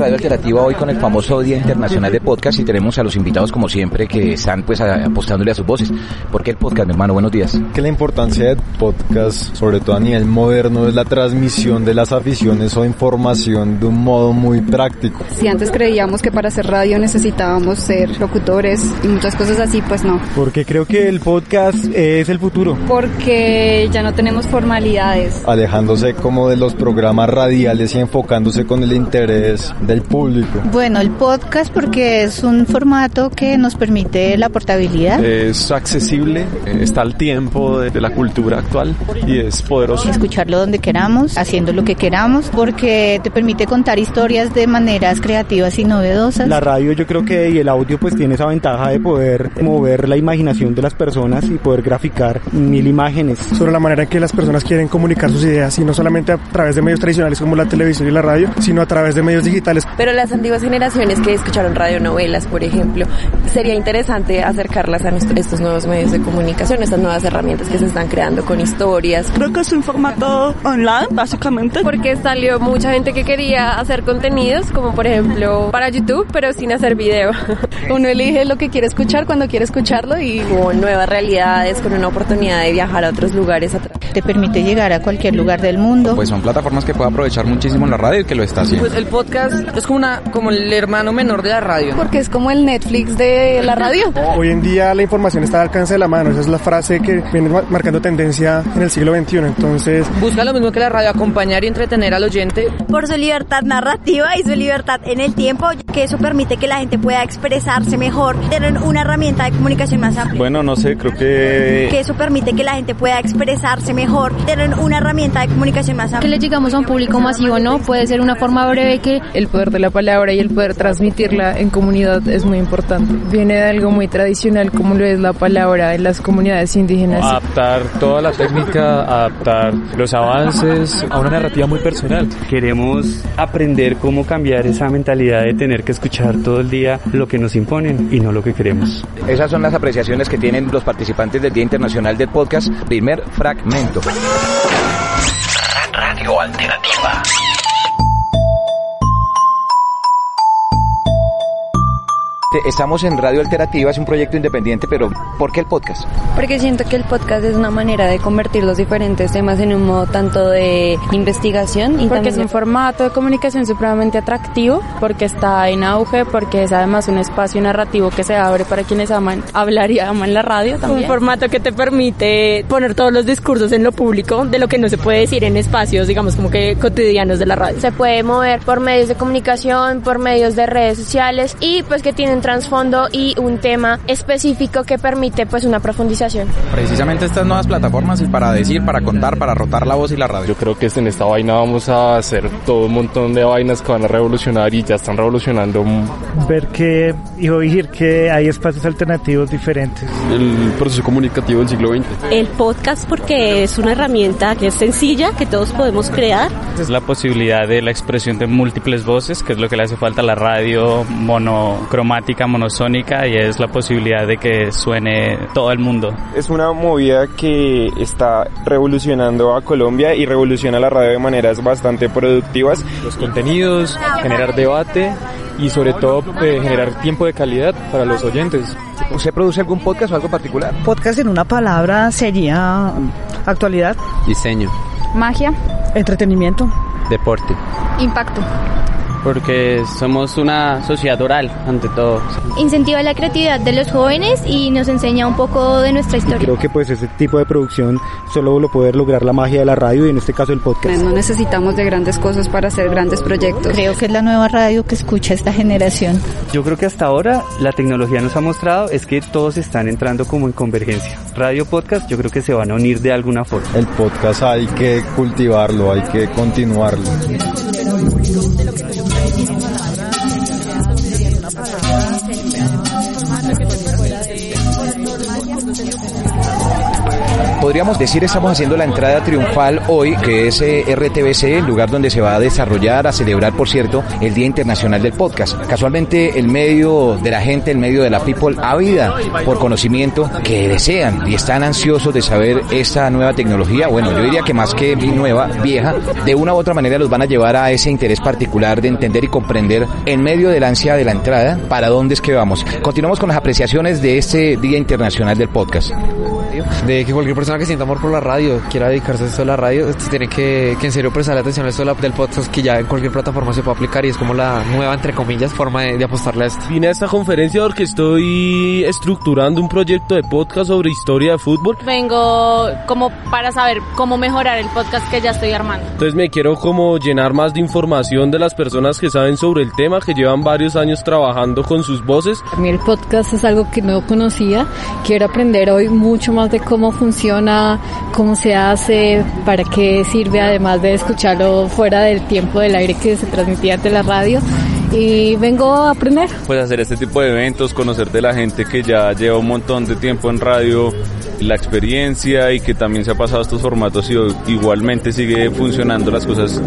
Radio Alternativa hoy con el famoso Día Internacional de Podcast y tenemos a los invitados como siempre que están pues a- apostándole a sus voces. ¿Por qué el podcast, mi hermano? Buenos días. que la importancia del podcast, sobre todo a nivel moderno, es la transmisión de las aficiones o información de un modo muy práctico. Si antes creíamos que para hacer radio necesitábamos ser locutores y muchas cosas así, pues no. Porque creo que el podcast es el futuro. Porque ya no tenemos formalidades. alejándose como de los programas radiales y enfocándose con el interés del público. Bueno, el podcast porque es un formato que nos permite la portabilidad. Es accesible, eh, está al tiempo de, de la cultura actual y es poderoso. Escucharlo donde queramos, haciendo lo que queramos, porque te permite contar historias de maneras creativas y novedosas. La radio yo creo que y el audio pues tiene esa ventaja de poder mover la imaginación de las personas y poder graficar mil imágenes. sobre la manera en que las personas quieren comunicar sus ideas y no solamente a través de medios tradicionales como la televisión y la radio, sino a través de medios digitales. Pero las antiguas generaciones que escucharon radionovelas, por ejemplo, sería interesante acercarlas a nuestro- estos nuevos medios de comunicación, estas nuevas herramientas que se están creando con historias. Creo que es un formato online, básicamente. Porque salió mucha gente que quería hacer contenidos, como por ejemplo para YouTube, pero sin hacer video. Uno elige lo que quiere escuchar cuando quiere escucharlo y Con nuevas realidades, con una oportunidad de viajar a otros lugares. a tra- Te permite llegar a cualquier lugar del mundo. Pues son plataformas que puede aprovechar muchísimo en la radio y que lo está haciendo. Pues el podcast es como una como el hermano menor de la radio. porque es como el Netflix de la radio. Hoy en día la información está al alcance de la mano, esa es la frase que viene ma- marcando tendencia en el siglo XXI. Entonces, Busca lo mismo que la radio, acompañar y entretener al oyente. Por su libertad narrativa y su libertad en el tiempo, que eso permite que la gente pueda expresarse mejor, tener una herramienta de comunicación más amplia. Bueno, no sé, creo que Que eso permite que la gente pueda expresarse mejor, tener una herramienta de comunicación más que amplia. le llegamos a un público masivo, ¿no? Puede ser una forma breve que El poder de la palabra y el poder transmitirla en comunidad es muy importante. Viene de algo muy tradicional como lo es la palabra en las comunidades indígenas. Adaptar toda la técnica, adaptar los avances a una narrativa muy personal. Queremos aprender cómo cambiar esa mentalidad de tener que escuchar todo el día lo que nos imponen y no lo que queremos. Esas son las apreciaciones que tienen los participantes del Día Internacional del Podcast. Primer fragmento. Radio Alternativa Estamos en Radio Alternativa, es un proyecto independiente, pero ¿por qué el podcast? Porque siento que el podcast es una manera de convertir los diferentes temas en un modo tanto de investigación y porque es un formato de comunicación supremamente atractivo, porque está en auge, porque es además un espacio narrativo que se abre para quienes aman hablar y aman la radio también. Un formato que te permite poner todos los discursos en lo público de lo que no se puede decir en espacios, digamos, como que cotidianos de la radio. se puede mover por medios de comunicación, por medios de redes sociales y pues que tiene un trasfondo y un tema específico que permite pues una profundización. Precisamente estas nuevas plataformas y para decir, para contar, para rotar la voz y la radio. Yo creo que en esta vaina vamos a hacer todo un montón de vainas que van a revolucionar y ya están revolucionando Ver que y oír que hay espacios alternativos diferentes. el proceso comunicativo del siglo XX. El podcast porque es una herramienta que es sencilla, que todos podemos crear. Es la posibilidad de la expresión de múltiples voces, que es lo que le hace falta a la radio monocromática, monosónica, y es la posibilidad de que suene todo el mundo. Es una movida que está revolucionando a Colombia y revoluciona la radio de maneras bastante productivas. Los contenidos, generar debate y sobre todo eh, generar tiempo de calidad para los oyentes. ¿Usted produce algún podcast o algo particular? Podcast en una palabra sería actualidad, Diseño, Magia, entretenimiento. deporte, impacto. Porque somos una sociedad oral ante todo. Incentiva la creatividad de los jóvenes y nos enseña un poco de nuestra historia. Creo que pues ese tipo de producción solo lo puede lograr la magia de la radio y en este caso el podcast. No necesitamos de grandes cosas para hacer grandes proyectos. Creo que es la nueva radio que escucha esta generación. Yo creo que hasta ahora la tecnología nos ha mostrado es que todos están entrando como en convergencia. Radio podcast yo creo que se van a unir de alguna forma. El podcast hay que cultivarlo, hay que continuarlo. Cinema. Podríamos decir estamos haciendo la entrada triunfal hoy, que es eh, RTBC, el lugar donde se va a desarrollar, a celebrar, por cierto, el Día Internacional del Podcast. Casualmente el medio de la gente, el medio de la people, ávida por conocimiento que desean y están ansiosos de saber esta nueva tecnología. Bueno, yo diría que más que nueva, vieja, de una u otra manera los van a llevar a ese interés particular de entender y comprender en medio del ansia de la entrada para dónde es que vamos. Continuamos con las apreciaciones de este Día Internacional del Podcast de que cualquier persona que sienta amor por la radio quiera dedicarse a esto de la radio, esto tiene que, que en serio prestarle atención a esto del podcast que ya en cualquier plataforma se puede aplicar y es como la nueva, entre comillas, forma de, de apostarle a esto. Vine a esta conferencia porque estoy estructurando un proyecto de podcast sobre historia de fútbol. Vengo como para saber cómo mejorar el podcast que ya estoy armando. Entonces me quiero como llenar más de información de las personas que saben sobre el tema, que llevan varios años trabajando con sus voces. A mí el podcast es algo que no conocía, quiero aprender hoy mucho más de cómo funciona, cómo se hace, para qué sirve, además de escucharlo fuera del tiempo del aire que se transmitía ante la radio. Y vengo a aprender. Pues hacer este tipo de eventos, conocer de la gente que ya lleva un montón de tiempo en radio, la experiencia y que también se ha pasado estos formatos y igualmente sigue funcionando las cosas.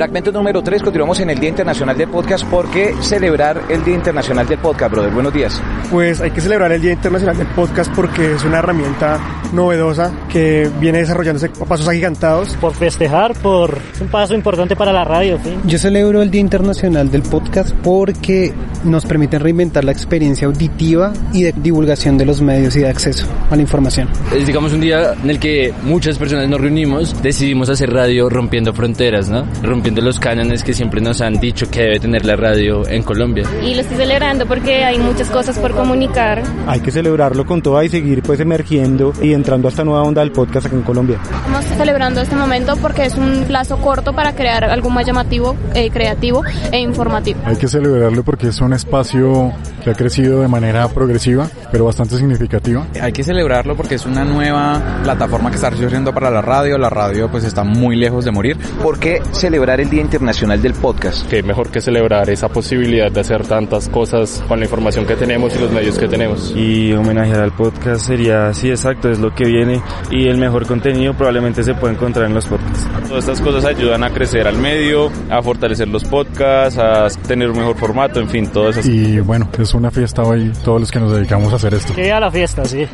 Fragmento número 3, continuamos en el Día Internacional del Podcast. ¿Por qué celebrar el Día Internacional del Podcast, brother? Buenos días. Pues hay que celebrar el Día Internacional del Podcast porque es una herramienta novedosa que viene desarrollándose a pasos agigantados. Por festejar, por un paso importante para la radio. ¿sí? Yo celebro el Día Internacional del Podcast porque nos permite reinventar la experiencia auditiva y de divulgación de los medios y de acceso a la información. Es digamos un día en el que muchas personas nos reunimos, decidimos hacer radio rompiendo fronteras, ¿no? Rompiendo los cánones que siempre nos han dicho que debe tener la radio en Colombia. Y lo estoy celebrando porque hay muchas cosas por comunicar. Hay que celebrarlo con toda y seguir pues emergiendo y entrando a esta nueva onda del podcast aquí en Colombia. Estamos celebrando este momento porque es un plazo corto para crear algo más llamativo, eh, creativo e informativo. Hay que celebrarlo porque es un espacio que ha crecido de manera progresiva, pero bastante significativa. Hay que celebrarlo porque es una nueva plataforma que está surgiendo para la radio. La radio pues está muy lejos de morir. ¿Por qué celebrar el Día Internacional del Podcast? Que mejor que celebrar esa posibilidad de hacer tantas cosas con la información que tenemos y los medios que tenemos. Y homenajear al podcast sería, sí, exacto, es lo que viene y el mejor contenido probablemente se puede encontrar en los podcasts. Todas estas cosas ayudan a crecer al medio, a fortalecer los podcasts, a tener un mejor formato, en fin, todo eso. Y bueno, es una fiesta hoy todos los que nos dedicamos a hacer esto. Que a la fiesta, sí.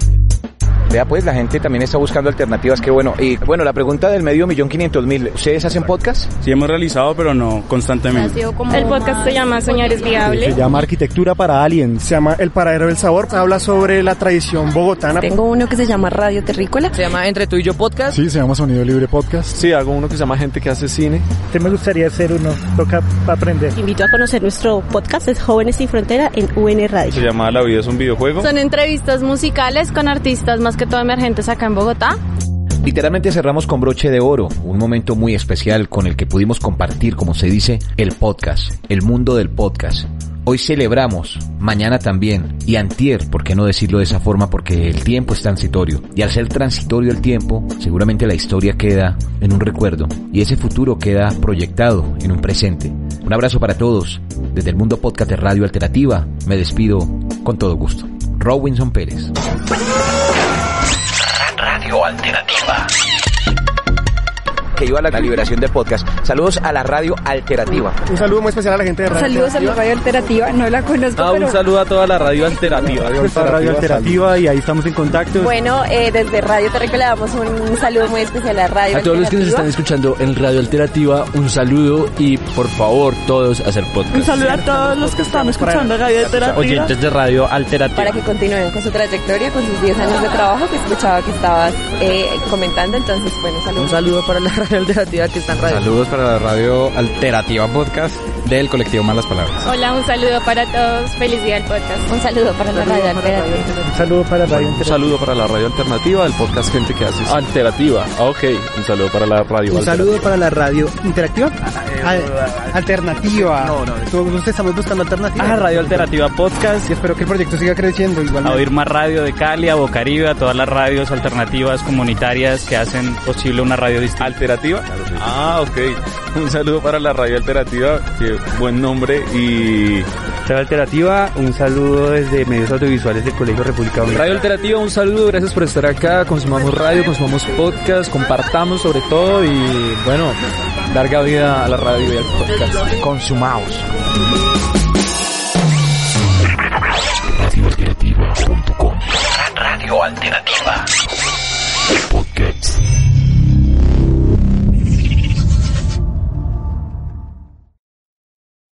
Vea pues, la gente también está buscando alternativas, qué bueno. Y bueno, la pregunta del medio millón quinientos mil, ¿ustedes hacen podcast? Sí, hemos realizado, pero no constantemente. El podcast se llama Soñar es Viable. Se llama Arquitectura para Aliens. Se llama El Paradero del Sabor, habla sobre la tradición bogotana. Tengo uno que se llama Radio Terrícola. Se llama Entre tú y yo podcast. Sí, se llama Sonido Libre Podcast. Sí, hago uno que se llama Gente que hace cine. ¿Qué me gustaría hacer uno? Toca aprender. Invito a conocer nuestro podcast, es Jóvenes sin Frontera, en UN Radio. Se llama La vida es un videojuego. Son entrevistas musicales con artistas más que todo emergentes acá en Bogotá. Literalmente cerramos con broche de oro, un momento muy especial con el que pudimos compartir, como se dice, el podcast, el mundo del podcast. Hoy celebramos, mañana también, y antier, ¿por qué no decirlo de esa forma? Porque el tiempo es transitorio, y al ser transitorio el tiempo, seguramente la historia queda en un recuerdo, y ese futuro queda proyectado en un presente. Un abrazo para todos, desde el mundo podcast de Radio Alternativa, me despido con todo gusto. Robinson Pérez. Radio Alternativa. Que a la liberación de podcast. Saludos a la radio alternativa. Un saludo muy especial a la gente de radio. Saludos a la radio alternativa, no la conozco, Ah, pero... un saludo a toda la radio alternativa. Esta radio alternativa y ahí estamos en contacto. Bueno, eh, desde Radio Terrícola le damos un saludo muy especial a Radio A todos los que nos Alternativa. están escuchando en Radio Alternativa, un saludo y por favor todos hacer podcast. Un saludo a todos los que están escuchando Radio Alternativa. Oyentes de radio alternativa. Para que continúen con su trayectoria, con sus 10 años de trabajo que escuchaba que estabas eh, comentando. Entonces, bueno, saludos. Un saludo para la Radio Alternativa que está en radio. Saludos para la radio Alternativa Podcast del colectivo Malas Palabras. Hola, un saludo para todos. Feliz día del podcast. Un saludo para la radio alternativa. Un saludo para Radio Un saludo para la radio alternativa, el podcast Gente que hace. Alternativa. Ok, un saludo para la radio Un alternativa. saludo para la radio interactiva. Al- alternativa. No, no. Todos estamos buscando alternativa. Ah, Radio Alternativa Podcast. Y espero que el proyecto siga creciendo igual. A oír más radio de Cali, a Bocaribe, a todas las radios alternativas comunitarias que hacen posible una radio distinta. ¿Alternativa? Ah, ok. Un saludo para la radio alternativa, que buen nombre y... Radio Alternativa, un saludo desde medios audiovisuales del Colegio República Dominicana. Radio Alternativa, un saludo, gracias por estar acá, consumamos radio, consumamos podcast, compartamos sobre todo y bueno, larga vida a la radio y al podcast. Consumamos. Radioalternativa.com. Radio Alternativa. Podcast.